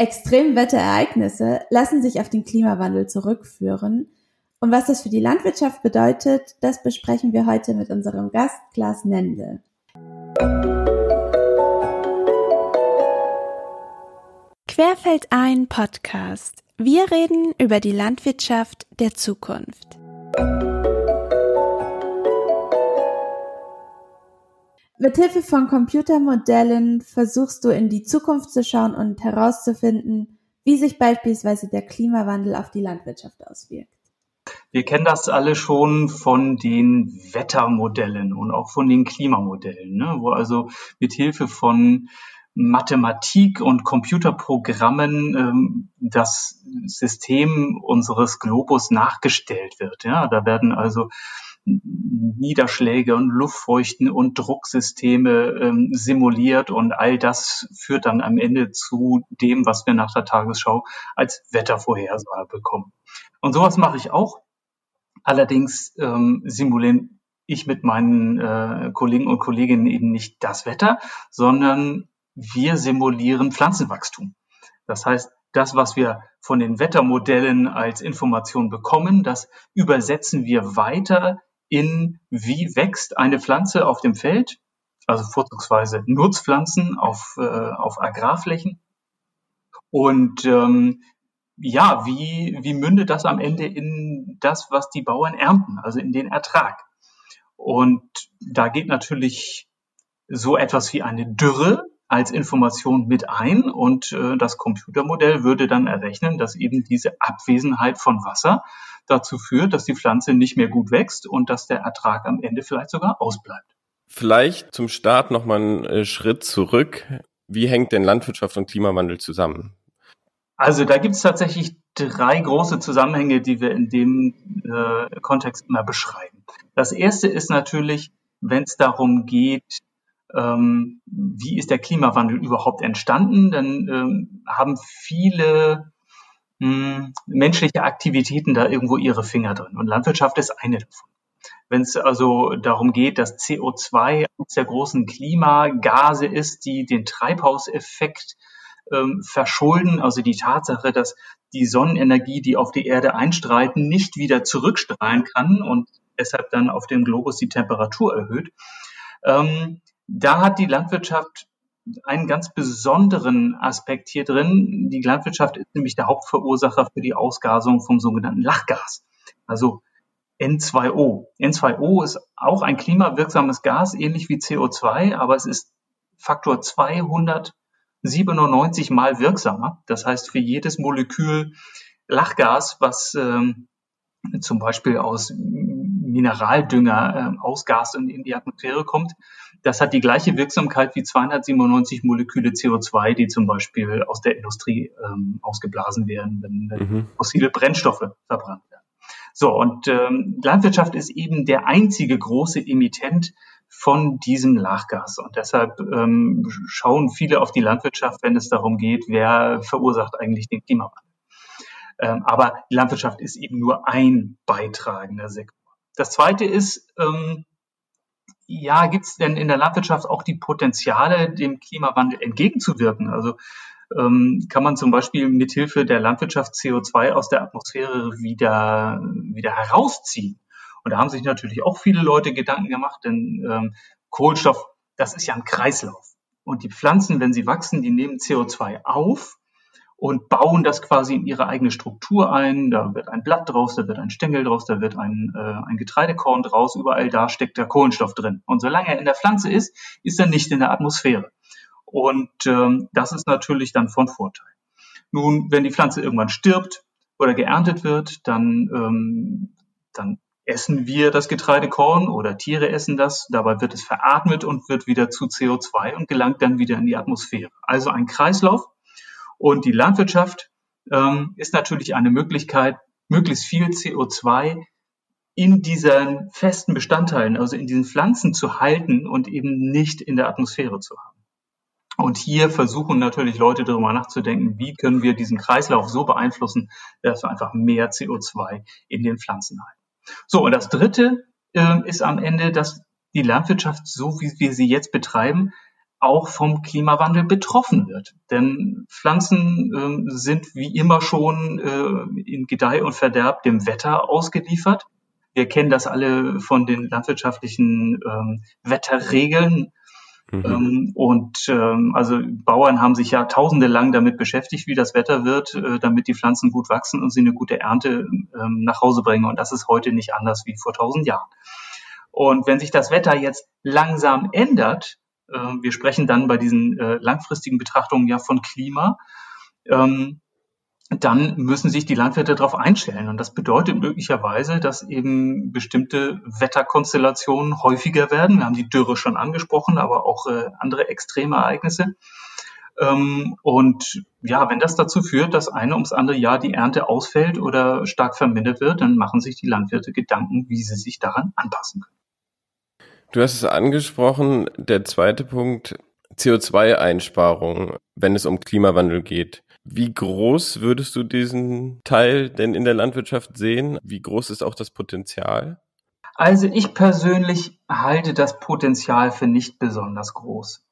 Extremwetterereignisse lassen sich auf den Klimawandel zurückführen. Und was das für die Landwirtschaft bedeutet, das besprechen wir heute mit unserem Gast Klaas Nende. Querfeld ein Podcast. Wir reden über die Landwirtschaft der Zukunft. Mithilfe von Computermodellen versuchst du in die Zukunft zu schauen und herauszufinden, wie sich beispielsweise der Klimawandel auf die Landwirtschaft auswirkt. Wir kennen das alle schon von den Wettermodellen und auch von den Klimamodellen, ne? wo also mithilfe von Mathematik und Computerprogrammen ähm, das System unseres Globus nachgestellt wird. Ja, da werden also Niederschläge und Luftfeuchten und Drucksysteme ähm, simuliert und all das führt dann am Ende zu dem, was wir nach der Tagesschau als Wettervorhersage bekommen. Und sowas mache ich auch. Allerdings ähm, simulieren ich mit meinen äh, Kollegen und Kolleginnen eben nicht das Wetter, sondern wir simulieren Pflanzenwachstum. Das heißt, das, was wir von den Wettermodellen als Information bekommen, das übersetzen wir weiter in, wie wächst eine Pflanze auf dem Feld, also vorzugsweise Nutzpflanzen auf, äh, auf Agrarflächen. Und ähm, ja, wie, wie mündet das am Ende in das, was die Bauern ernten, also in den Ertrag? Und da geht natürlich so etwas wie eine Dürre als Information mit ein und äh, das Computermodell würde dann errechnen, dass eben diese Abwesenheit von Wasser dazu führt, dass die Pflanze nicht mehr gut wächst und dass der Ertrag am Ende vielleicht sogar ausbleibt. Vielleicht zum Start noch mal einen äh, Schritt zurück. Wie hängt denn Landwirtschaft und Klimawandel zusammen? Also da gibt es tatsächlich drei große Zusammenhänge, die wir in dem äh, Kontext immer beschreiben. Das erste ist natürlich, wenn es darum geht, ähm, wie ist der Klimawandel überhaupt entstanden, dann ähm, haben viele mh, hm, menschliche Aktivitäten da irgendwo ihre Finger drin. Und Landwirtschaft ist eine davon. Wenn es also darum geht, dass CO2 eines der großen Klimagase ist, die den Treibhauseffekt ähm, verschulden, also die Tatsache, dass die Sonnenenergie, die auf die Erde einstreiten, nicht wieder zurückstrahlen kann und deshalb dann auf dem Globus die Temperatur erhöht. Ähm, da hat die Landwirtschaft einen ganz besonderen Aspekt hier drin. Die Landwirtschaft ist nämlich der Hauptverursacher für die Ausgasung vom sogenannten Lachgas, also N2O. N2O ist auch ein klimawirksames Gas, ähnlich wie CO2, aber es ist Faktor 297 mal wirksamer. Das heißt, für jedes Molekül Lachgas, was ähm, zum Beispiel aus Mineraldünger äh, ausgast und in die Atmosphäre kommt, das hat die gleiche Wirksamkeit wie 297 Moleküle CO2, die zum Beispiel aus der Industrie ähm, ausgeblasen werden, wenn mhm. fossile Brennstoffe verbrannt werden. So, und ähm, Landwirtschaft ist eben der einzige große Emittent von diesem Lachgas. Und deshalb ähm, schauen viele auf die Landwirtschaft, wenn es darum geht, wer verursacht eigentlich den Klimawandel. Ähm, aber die Landwirtschaft ist eben nur ein beitragender Sektor. Das Zweite ist, ähm, ja, gibt es denn in der Landwirtschaft auch die Potenziale, dem Klimawandel entgegenzuwirken? Also ähm, kann man zum Beispiel mithilfe der Landwirtschaft CO2 aus der Atmosphäre wieder, wieder herausziehen? Und da haben sich natürlich auch viele Leute Gedanken gemacht, denn ähm, Kohlenstoff, das ist ja ein Kreislauf. Und die Pflanzen, wenn sie wachsen, die nehmen CO2 auf und bauen das quasi in ihre eigene Struktur ein. Da wird ein Blatt draus, da wird ein Stängel draus, da wird ein, äh, ein Getreidekorn draus. Überall da steckt der Kohlenstoff drin. Und solange er in der Pflanze ist, ist er nicht in der Atmosphäre. Und ähm, das ist natürlich dann von Vorteil. Nun, wenn die Pflanze irgendwann stirbt oder geerntet wird, dann, ähm, dann essen wir das Getreidekorn oder Tiere essen das. Dabei wird es veratmet und wird wieder zu CO2 und gelangt dann wieder in die Atmosphäre. Also ein Kreislauf, und die Landwirtschaft ähm, ist natürlich eine Möglichkeit, möglichst viel CO2 in diesen festen Bestandteilen, also in diesen Pflanzen zu halten und eben nicht in der Atmosphäre zu haben. Und hier versuchen natürlich Leute darüber nachzudenken, wie können wir diesen Kreislauf so beeinflussen, dass wir einfach mehr CO2 in den Pflanzen halten. So, und das Dritte äh, ist am Ende, dass die Landwirtschaft, so wie wir sie jetzt betreiben, auch vom Klimawandel betroffen wird. Denn Pflanzen ähm, sind wie immer schon äh, in Gedeih und Verderb dem Wetter ausgeliefert. Wir kennen das alle von den landwirtschaftlichen ähm, Wetterregeln. Mhm. Ähm, und ähm, also Bauern haben sich ja tausende lang damit beschäftigt, wie das Wetter wird, äh, damit die Pflanzen gut wachsen und sie eine gute Ernte ähm, nach Hause bringen. Und das ist heute nicht anders wie vor tausend Jahren. Und wenn sich das Wetter jetzt langsam ändert, äh, wir sprechen dann bei diesen äh, langfristigen Betrachtungen ja von Klima, ähm, dann müssen sich die Landwirte darauf einstellen. Und das bedeutet möglicherweise, dass eben bestimmte Wetterkonstellationen häufiger werden. Wir haben die Dürre schon angesprochen, aber auch äh, andere extreme Ereignisse. Ähm, und ja, wenn das dazu führt, dass eine ums andere Jahr die Ernte ausfällt oder stark vermindert wird, dann machen sich die Landwirte Gedanken, wie sie sich daran anpassen können. Du hast es angesprochen, der zweite Punkt, CO2-Einsparung, wenn es um Klimawandel geht. Wie groß würdest du diesen Teil denn in der Landwirtschaft sehen? Wie groß ist auch das Potenzial? Also ich persönlich halte das Potenzial für nicht besonders groß.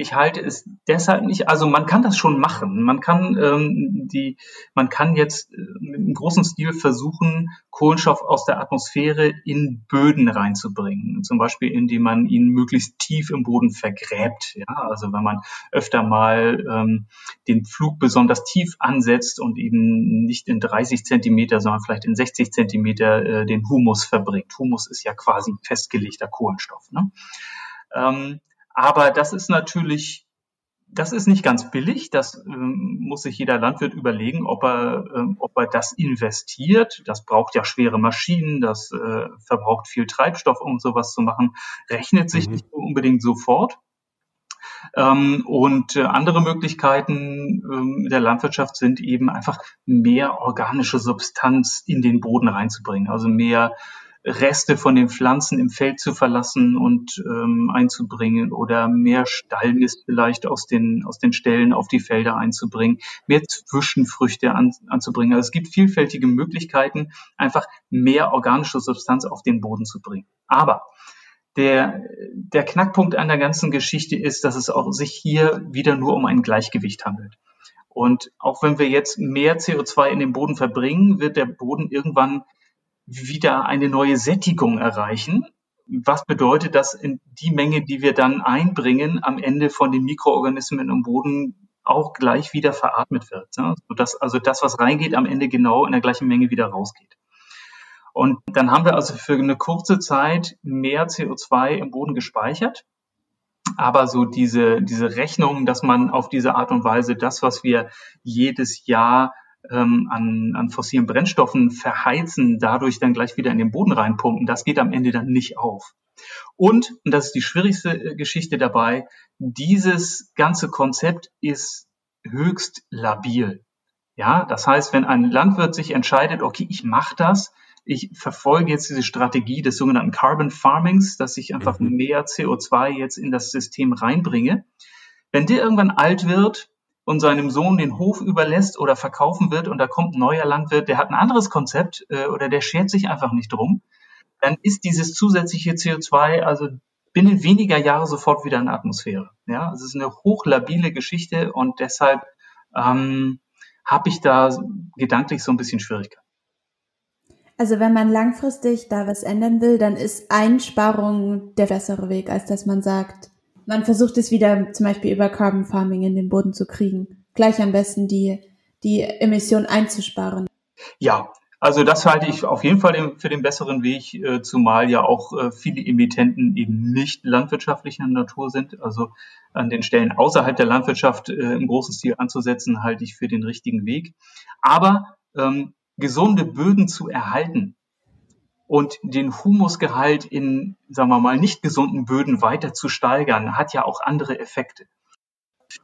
Ich halte es deshalb nicht, also man kann das schon machen. Man kann ähm, die, man kann jetzt äh, im großen Stil versuchen, Kohlenstoff aus der Atmosphäre in Böden reinzubringen. Zum Beispiel, indem man ihn möglichst tief im Boden vergräbt. Ja, also wenn man öfter mal ähm, den Flug besonders tief ansetzt und eben nicht in 30 Zentimeter, sondern vielleicht in 60 Zentimeter äh, den Humus verbringt. Humus ist ja quasi festgelegter Kohlenstoff. Ne? Ähm, aber das ist natürlich, das ist nicht ganz billig. Das ähm, muss sich jeder Landwirt überlegen, ob er, ähm, ob er das investiert. Das braucht ja schwere Maschinen, das äh, verbraucht viel Treibstoff, um sowas zu machen. Rechnet sich mhm. nicht unbedingt sofort. Ähm, und äh, andere Möglichkeiten ähm, der Landwirtschaft sind eben einfach mehr organische Substanz in den Boden reinzubringen, also mehr Reste von den Pflanzen im Feld zu verlassen und ähm, einzubringen oder mehr Stallmist vielleicht aus den, aus den Ställen auf die Felder einzubringen, mehr Zwischenfrüchte an, anzubringen. Also es gibt vielfältige Möglichkeiten, einfach mehr organische Substanz auf den Boden zu bringen. Aber der, der Knackpunkt an der ganzen Geschichte ist, dass es auch sich hier wieder nur um ein Gleichgewicht handelt. Und auch wenn wir jetzt mehr CO2 in den Boden verbringen, wird der Boden irgendwann wieder eine neue Sättigung erreichen. Was bedeutet, dass die Menge, die wir dann einbringen, am Ende von den Mikroorganismen im Boden auch gleich wieder veratmet wird. Ne? Sodass also das, was reingeht, am Ende genau in der gleichen Menge wieder rausgeht. Und dann haben wir also für eine kurze Zeit mehr CO2 im Boden gespeichert. Aber so diese, diese Rechnung, dass man auf diese Art und Weise das, was wir jedes Jahr ähm, an, an fossilen Brennstoffen verheizen, dadurch dann gleich wieder in den Boden reinpumpen, das geht am Ende dann nicht auf. Und, und das ist die schwierigste äh, Geschichte dabei, dieses ganze Konzept ist höchst labil. Ja, das heißt, wenn ein Landwirt sich entscheidet, okay, ich mache das, ich verfolge jetzt diese Strategie des sogenannten Carbon Farmings, dass ich einfach mhm. mehr CO2 jetzt in das System reinbringe. Wenn der irgendwann alt wird, und seinem Sohn den Hof überlässt oder verkaufen wird und da kommt ein neuer Landwirt, der hat ein anderes Konzept äh, oder der schert sich einfach nicht drum, dann ist dieses zusätzliche CO2 also binnen weniger Jahre sofort wieder in der Atmosphäre. Ja, es ist eine hochlabile Geschichte und deshalb ähm, habe ich da gedanklich so ein bisschen Schwierigkeiten. Also wenn man langfristig da was ändern will, dann ist Einsparung der bessere Weg, als dass man sagt, man versucht es wieder zum Beispiel über Carbon Farming in den Boden zu kriegen. Gleich am besten die, die Emission einzusparen. Ja, also das halte ich auf jeden Fall für den besseren Weg, äh, zumal ja auch äh, viele Emittenten eben nicht landwirtschaftlicher Natur sind. Also an den Stellen außerhalb der Landwirtschaft äh, im großen Stil anzusetzen, halte ich für den richtigen Weg. Aber ähm, gesunde Böden zu erhalten, und den Humusgehalt in, sagen wir mal, nicht gesunden Böden weiter zu steigern, hat ja auch andere Effekte.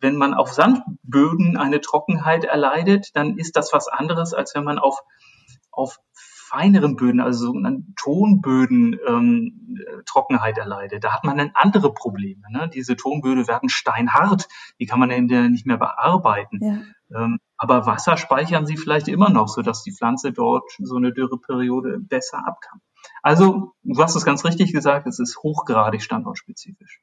Wenn man auf Sandböden eine Trockenheit erleidet, dann ist das was anderes, als wenn man auf, auf feineren Böden, also sogenannten Tonböden ähm, Trockenheit erleidet. Da hat man dann andere Probleme. Ne? Diese Tonböden werden steinhart, die kann man dann nicht mehr bearbeiten. Ja. Ähm, aber Wasser speichern sie vielleicht immer noch, sodass die Pflanze dort so eine Dürreperiode besser ab kann. Also, du hast es ganz richtig gesagt, es ist hochgradig standortspezifisch.